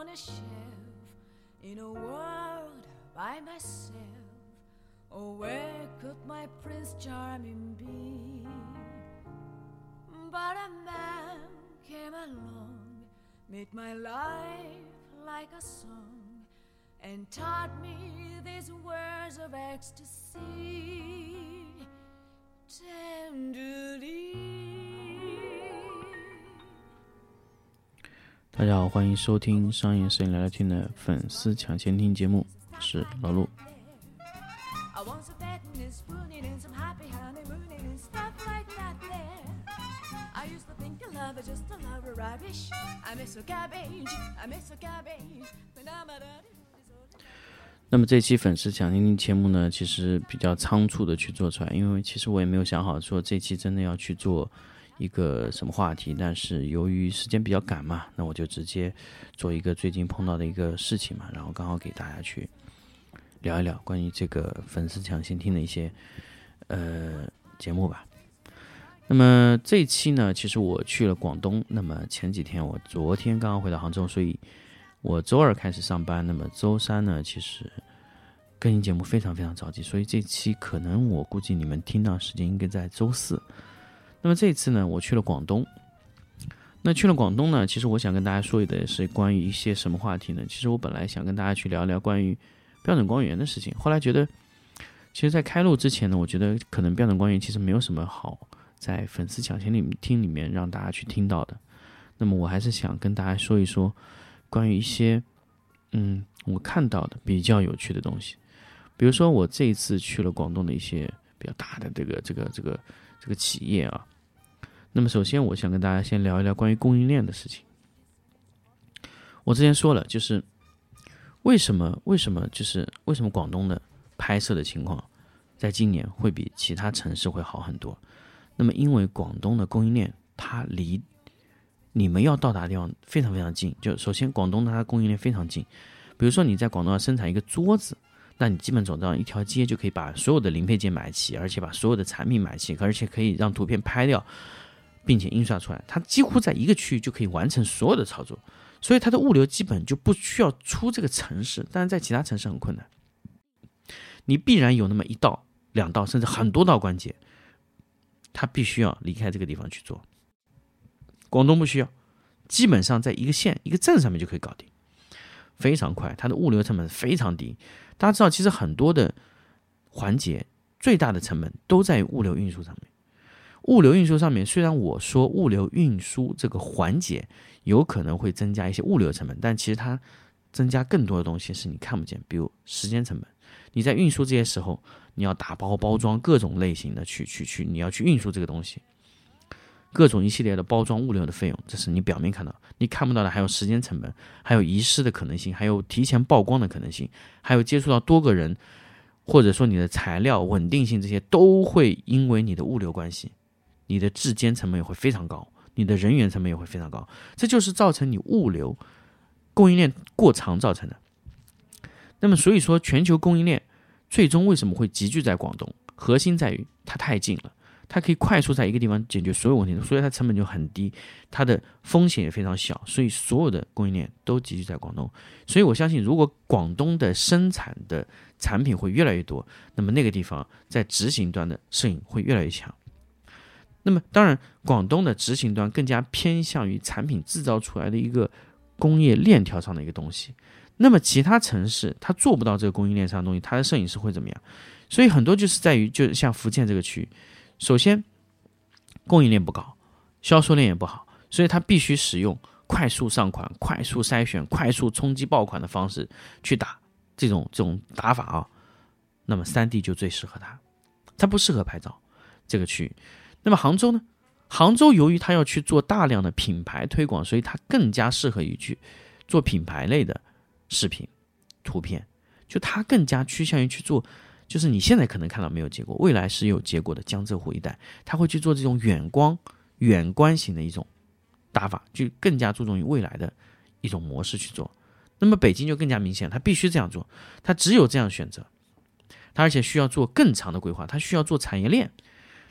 on a shelf in a world by myself. Oh, where could my Prince Charming be? But a man came along, made my life like a song, and taught me these words of ecstasy tenderly. 大家好欢迎收听商业摄影聊聊天的粉丝抢先听节目我是老陆。那么这期粉丝抢先听节目呢其实比较仓促的去做出来因为其实我也没有想好说这期真的要去做一个什么话题，但是由于时间比较赶嘛，那我就直接做一个最近碰到的一个事情嘛，然后刚好给大家去聊一聊关于这个粉丝抢先听的一些呃节目吧。那么这一期呢，其实我去了广东。那么前几天我昨天刚刚回到杭州，所以我周二开始上班。那么周三呢，其实更新节目非常非常着急，所以这期可能我估计你们听到时间应该在周四。那么这次呢，我去了广东。那去了广东呢，其实我想跟大家说的是关于一些什么话题呢？其实我本来想跟大家去聊聊关于标准光源的事情，后来觉得，其实，在开录之前呢，我觉得可能标准光源其实没有什么好在粉丝抢先里面听里面让大家去听到的。那么我还是想跟大家说一说关于一些嗯我看到的比较有趣的东西，比如说我这一次去了广东的一些比较大的这个这个这个这个企业啊。那么首先我想跟大家先聊一聊关于供应链的事情。我之前说了，就是为什么为什么就是为什么广东的拍摄的情况在今年会比其他城市会好很多？那么因为广东的供应链它离你们要到达的地方非常非常近，就首先广东它的供应链非常近，比如说你在广东要生产一个桌子，那你基本走到一条街就可以把所有的零配件买齐，而且把所有的产品买齐，而且可以让图片拍掉，并且印刷出来，它几乎在一个区域就可以完成所有的操作，所以它的物流基本就不需要出这个城市，但是在其他城市很困难，你必然有那么一道、两道甚至很多道关节，它必须要离开这个地方去做。广东不需要，基本上在一个县、一个镇上面就可以搞定，非常快，它的物流成本非常低。大家知道，其实很多的环节最大的成本都在物流运输上面。物流运输上面，虽然我说物流运输这个环节有可能会增加一些物流成本，但其实它增加更多的东西是你看不见，比如时间成本。你在运输这些时候，你要打包、包装各种类型的去去去，你要去运输这个东西。各种一系列的包装物流的费用，这是你表面看到，你看不到的还有时间成本，还有遗失的可能性，还有提前曝光的可能性，还有接触到多个人，或者说你的材料稳定性这些都会因为你的物流关系，你的质监成本也会非常高，你的人员成本也会非常高，这就是造成你物流供应链过长造成的。那么所以说，全球供应链最终为什么会集聚在广东？核心在于它太近了。它可以快速在一个地方解决所有问题，所以它成本就很低，它的风险也非常小，所以所有的供应链都集聚在广东。所以我相信，如果广东的生产的产品会越来越多，那么那个地方在执行端的摄影会越来越强。那么当然，广东的执行端更加偏向于产品制造出来的一个工业链条上的一个东西。那么其他城市它做不到这个供应链上的东西，它的摄影师会怎么样？所以很多就是在于，就像福建这个区域。首先，供应链不高，销售链也不好，所以它必须使用快速上款、快速筛选、快速冲击爆款的方式去打这种这种打法啊。那么三 D 就最适合它，它不适合拍照这个区域。那么杭州呢？杭州由于它要去做大量的品牌推广，所以它更加适合于去做品牌类的视频、图片，就它更加趋向于去做。就是你现在可能看到没有结果，未来是有结果的。江浙沪一带，他会去做这种远光、远观型的一种打法，就更加注重于未来的一种模式去做。那么北京就更加明显，它必须这样做，它只有这样选择，它而且需要做更长的规划，它需要做产业链，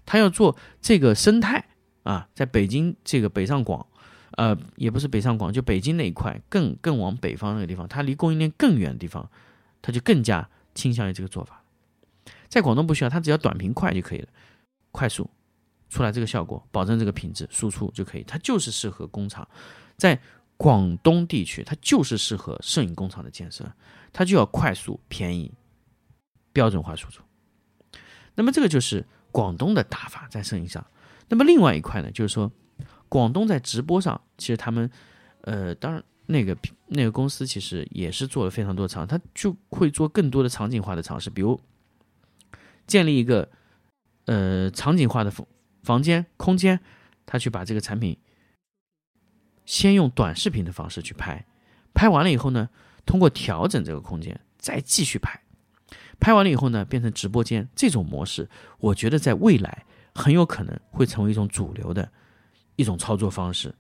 它要做这个生态啊，在北京这个北上广呃，也不是北上广，就北京那一块，更更往北方那个地方，它离供应链更远的地方，它就更加倾向于这个做法。在广东不需要，它只要短平快就可以了，快速出来这个效果，保证这个品质输出就可以。它就是适合工厂，在广东地区，它就是适合摄影工厂的建设，它就要快速、便宜、标准化输出。那么这个就是广东的打法在生意上。那么另外一块呢，就是说广东在直播上，其实他们，呃，当然那个那个公司其实也是做了非常多尝，他就会做更多的场景化的尝试，比如。建立一个呃场景化的房房间空间，他去把这个产品先用短视频的方式去拍，拍完了以后呢，通过调整这个空间再继续拍，拍完了以后呢，变成直播间这种模式，我觉得在未来很有可能会成为一种主流的一种操作方式。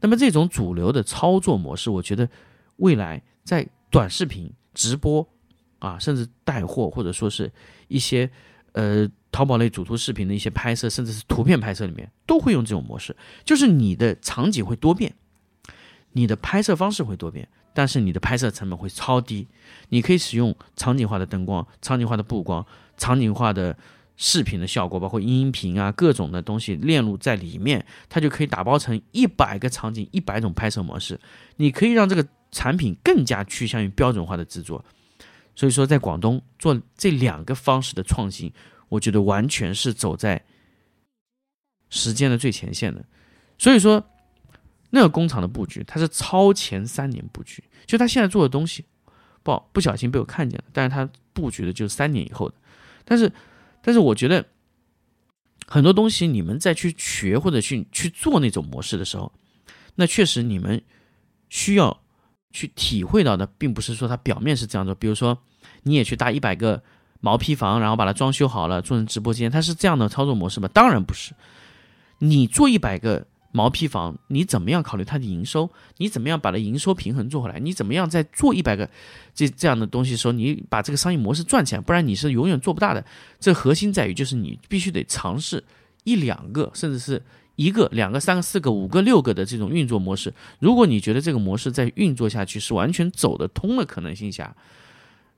那么这种主流的操作模式，我觉得未来在短视频直播。啊，甚至带货或者说是一些呃淘宝类主图视频的一些拍摄，甚至是图片拍摄里面，都会用这种模式。就是你的场景会多变，你的拍摄方式会多变，但是你的拍摄成本会超低。你可以使用场景化的灯光、场景化的布光、场景化的视频的效果，包括音频啊各种的东西链路在里面，它就可以打包成一百个场景、一百种拍摄模式。你可以让这个产品更加趋向于标准化的制作。所以说，在广东做这两个方式的创新，我觉得完全是走在时间的最前线的。所以说，那个工厂的布局，它是超前三年布局，就他现在做的东西，不不小心被我看见了，但是他布局的就是三年以后的。但是，但是我觉得很多东西，你们再去学或者去去做那种模式的时候，那确实你们需要。去体会到的，并不是说它表面是这样做。比如说，你也去搭一百个毛坯房，然后把它装修好了，做成直播间，它是这样的操作模式吗？当然不是。你做一百个毛坯房，你怎么样考虑它的营收？你怎么样把它营收平衡做回来？你怎么样在做一百个这这样的东西的时候，你把这个商业模式赚起来？不然你是永远做不大的。这核心在于，就是你必须得尝试一两个，甚至是。一个、两个、三个、四个、五个、六个的这种运作模式，如果你觉得这个模式在运作下去是完全走得通的可能性下，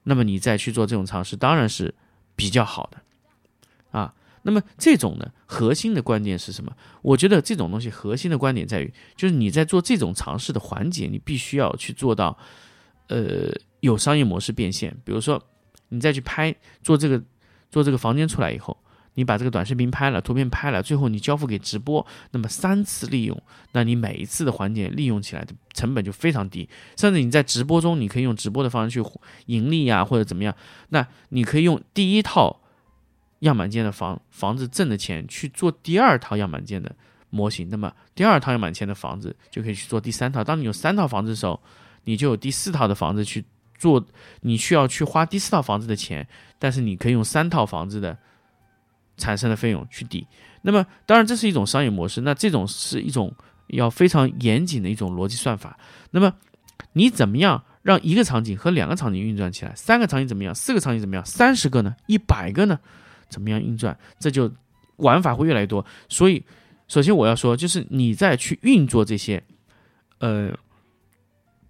那么你再去做这种尝试，当然是比较好的啊。那么这种呢，核心的观点是什么？我觉得这种东西核心的观点在于，就是你在做这种尝试的环节，你必须要去做到，呃，有商业模式变现。比如说，你再去拍做这个做这个房间出来以后。你把这个短视频拍了，图片拍了，最后你交付给直播，那么三次利用，那你每一次的环节利用起来的成本就非常低，甚至你在直播中，你可以用直播的方式去盈利呀，或者怎么样，那你可以用第一套样板间的房房子挣的钱去做第二套样板间的模型，那么第二套样板间的房子就可以去做第三套。当你有三套房子的时候，你就有第四套的房子去做，你需要去花第四套房子的钱，但是你可以用三套房子的。产生的费用去抵，那么当然这是一种商业模式，那这种是一种要非常严谨的一种逻辑算法。那么你怎么样让一个场景和两个场景运转起来？三个场景怎么样？四个场景怎么样？三十个呢？一百个呢？怎么样运转？这就玩法会越来越多。所以，首先我要说，就是你在去运作这些呃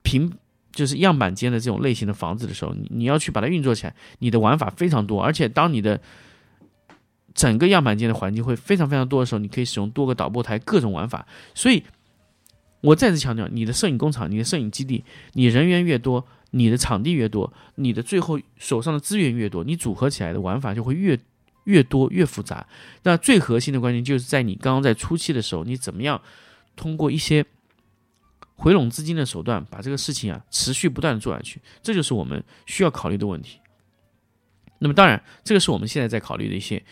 平就是样板间的这种类型的房子的时候，你你要去把它运作起来，你的玩法非常多，而且当你的整个样板间的环境会非常非常多的时候，你可以使用多个导播台，各种玩法。所以，我再次强调，你的摄影工厂、你的摄影基地，你人员越多，你的场地越多，你的最后手上的资源越多，你组合起来的玩法就会越越多越复杂。那最核心的关键就是在你刚刚在初期的时候，你怎么样通过一些回笼资金的手段，把这个事情啊持续不断的做下去，这就是我们需要考虑的问题。那么，当然，这个是我们现在在考虑的一些。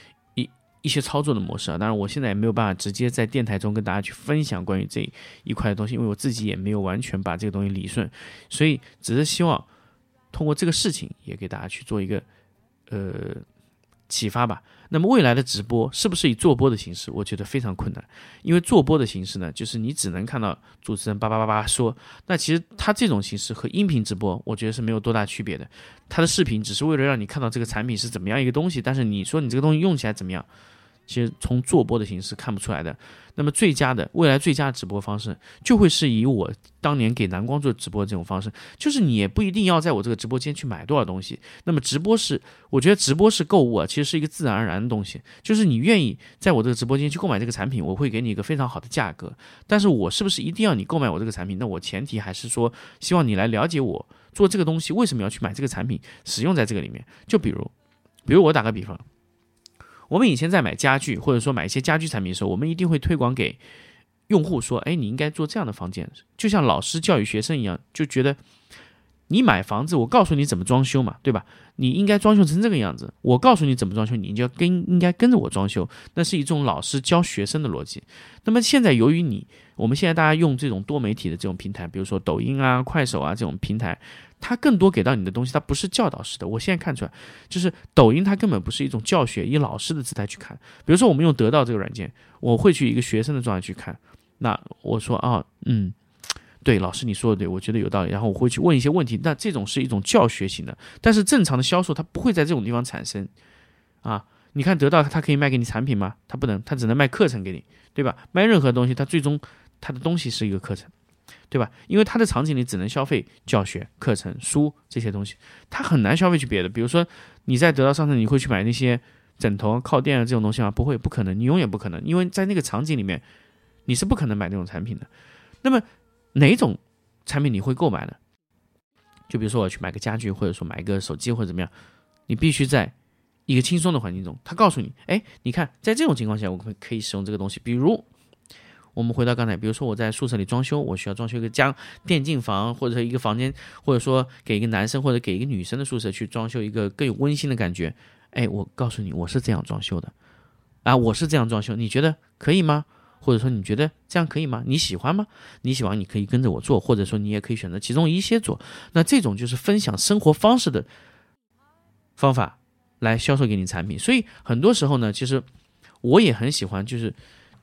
一些操作的模式啊，当然我现在也没有办法直接在电台中跟大家去分享关于这一块的东西，因为我自己也没有完全把这个东西理顺，所以只是希望通过这个事情也给大家去做一个呃启发吧。那么未来的直播是不是以做播的形式？我觉得非常困难，因为做播的形式呢，就是你只能看到主持人叭叭叭叭说，那其实它这种形式和音频直播，我觉得是没有多大区别的。它的视频只是为了让你看到这个产品是怎么样一个东西，但是你说你这个东西用起来怎么样？其实从做播的形式看不出来的。那么最佳的未来最佳直播方式，就会是以我当年给蓝光做直播的这种方式，就是你也不一定要在我这个直播间去买多少东西。那么直播是，我觉得直播是购物啊，其实是一个自然而然的东西，就是你愿意在我这个直播间去购买这个产品，我会给你一个非常好的价格。但是我是不是一定要你购买我这个产品？那我前提还是说，希望你来了解我做这个东西为什么要去买这个产品，使用在这个里面。就比如，比如我打个比方。我们以前在买家具，或者说买一些家居产品的时候，我们一定会推广给用户说：“哎，你应该做这样的房间。”就像老师教育学生一样，就觉得你买房子，我告诉你怎么装修嘛，对吧？你应该装修成这个样子，我告诉你怎么装修，你就要跟应该跟着我装修。那是一种老师教学生的逻辑。那么现在由于你，我们现在大家用这种多媒体的这种平台，比如说抖音啊、快手啊这种平台。它更多给到你的东西，它不是教导式的。我现在看出来，就是抖音它根本不是一种教学，以老师的姿态去看。比如说，我们用得到这个软件，我会去一个学生的状态去看。那我说啊，嗯，对，老师你说的对，我觉得有道理。然后我会去问一些问题。那这种是一种教学型的，但是正常的销售它不会在这种地方产生啊。你看得到它可以卖给你产品吗？它不能，它只能卖课程给你，对吧？卖任何东西，它最终它的东西是一个课程。对吧？因为它的场景里只能消费教学、课程、书这些东西，它很难消费去别的。比如说你在得到商城，你会去买那些枕头、靠垫啊这种东西吗？不会，不可能，你永远不可能，因为在那个场景里面，你是不可能买那种产品的。那么哪种产品你会购买呢？就比如说我去买个家具，或者说买一个手机或者怎么样，你必须在一个轻松的环境中，他告诉你，哎，你看在这种情况下，我们可以使用这个东西，比如。我们回到刚才，比如说我在宿舍里装修，我需要装修一个家电竞房，或者说一个房间，或者说给一个男生或者给一个女生的宿舍去装修一个更有温馨的感觉。哎，我告诉你，我是这样装修的，啊，我是这样装修，你觉得可以吗？或者说你觉得这样可以吗？你喜欢吗？你喜欢，你可以跟着我做，或者说你也可以选择其中一些做。那这种就是分享生活方式的方法来销售给你产品。所以很多时候呢，其实我也很喜欢，就是。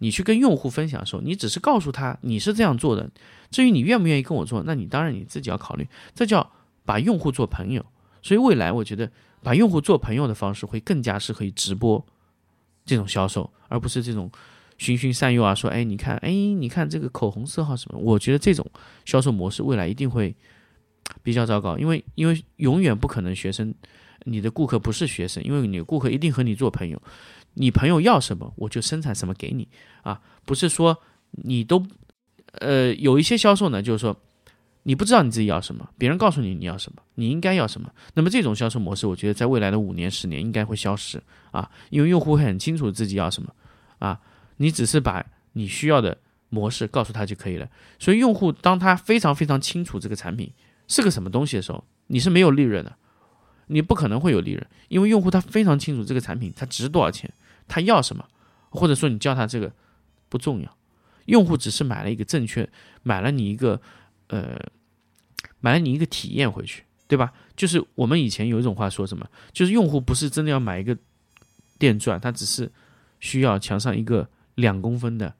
你去跟用户分享的时候，你只是告诉他你是这样做的。至于你愿不愿意跟我做，那你当然你自己要考虑。这叫把用户做朋友。所以未来我觉得把用户做朋友的方式会更加适合于直播这种销售，而不是这种循循善诱啊。说，哎，你看，哎，你看这个口红色号什么？我觉得这种销售模式未来一定会 比较糟糕，因为因为永远不可能学生，你的顾客不是学生，因为你的顾客一定和你做朋友。你朋友要什么，我就生产什么给你啊！不是说你都，呃，有一些销售呢，就是说你不知道你自己要什么，别人告诉你你要什么，你应该要什么。那么这种销售模式，我觉得在未来的五年、十年应该会消失啊，因为用户很清楚自己要什么啊，你只是把你需要的模式告诉他就可以了。所以用户当他非常非常清楚这个产品是个什么东西的时候，你是没有利润的，你不可能会有利润，因为用户他非常清楚这个产品它值多少钱。他要什么，或者说你教他这个不重要，用户只是买了一个正确，买了你一个呃，买了你一个体验回去，对吧？就是我们以前有一种话说什么，就是用户不是真的要买一个电钻，他只是需要墙上一个两公分的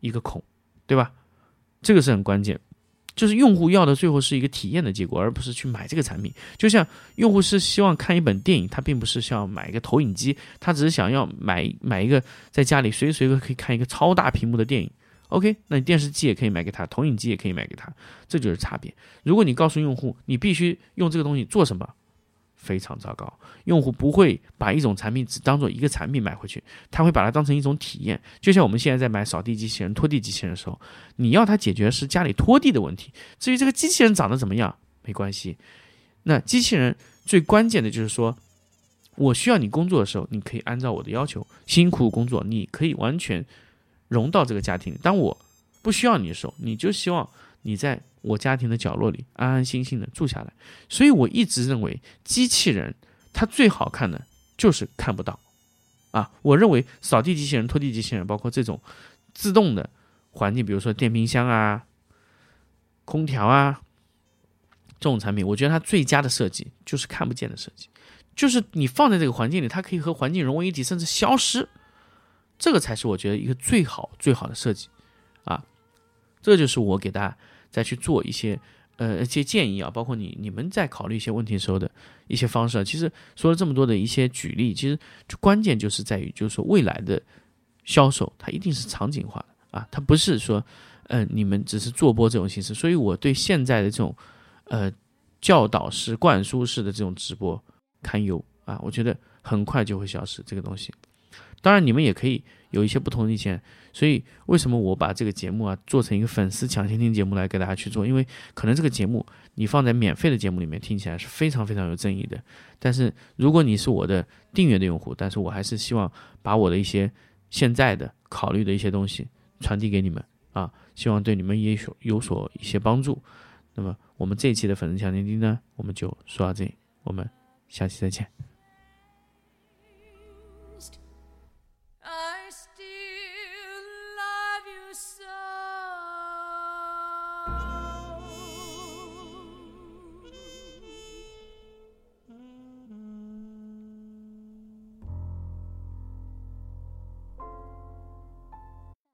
一个孔，对吧？这个是很关键。就是用户要的最后是一个体验的结果，而不是去买这个产品。就像用户是希望看一本电影，他并不是想要买一个投影机，他只是想要买买一个在家里随时随刻可以看一个超大屏幕的电影。OK，那你电视机也可以买给他，投影机也可以买给他，这就是差别。如果你告诉用户你必须用这个东西做什么？非常糟糕，用户不会把一种产品只当做一个产品买回去，他会把它当成一种体验。就像我们现在在买扫地机器人、拖地机器人的时候，你要它解决是家里拖地的问题。至于这个机器人长得怎么样，没关系。那机器人最关键的就是说，我需要你工作的时候，你可以按照我的要求辛苦工作，你可以完全融到这个家庭。当我不需要你的时候，你就希望你在。我家庭的角落里安安心心的住下来，所以我一直认为机器人它最好看的就是看不到，啊，我认为扫地机器人、拖地机器人，包括这种自动的环境，比如说电冰箱啊、空调啊这种产品，我觉得它最佳的设计就是看不见的设计，就是你放在这个环境里，它可以和环境融为一体，甚至消失，这个才是我觉得一个最好最好的设计，啊，这就是我给大家。再去做一些呃一些建议啊，包括你你们在考虑一些问题的时候的一些方式啊。其实说了这么多的一些举例，其实关键就是在于，就是说未来的销售它一定是场景化的啊，它不是说，嗯，你们只是做播这种形式。所以我对现在的这种，呃，教导式、灌输式的这种直播堪忧啊，我觉得很快就会消失这个东西。当然，你们也可以有一些不同的意见。所以，为什么我把这个节目啊做成一个粉丝抢先听节目来给大家去做？因为可能这个节目你放在免费的节目里面听起来是非常非常有争议的。但是，如果你是我的订阅的用户，但是我还是希望把我的一些现在的考虑的一些东西传递给你们啊，希望对你们也有有所一些帮助。那么，我们这一期的粉丝抢先听呢，我们就说到这里，我们下期再见。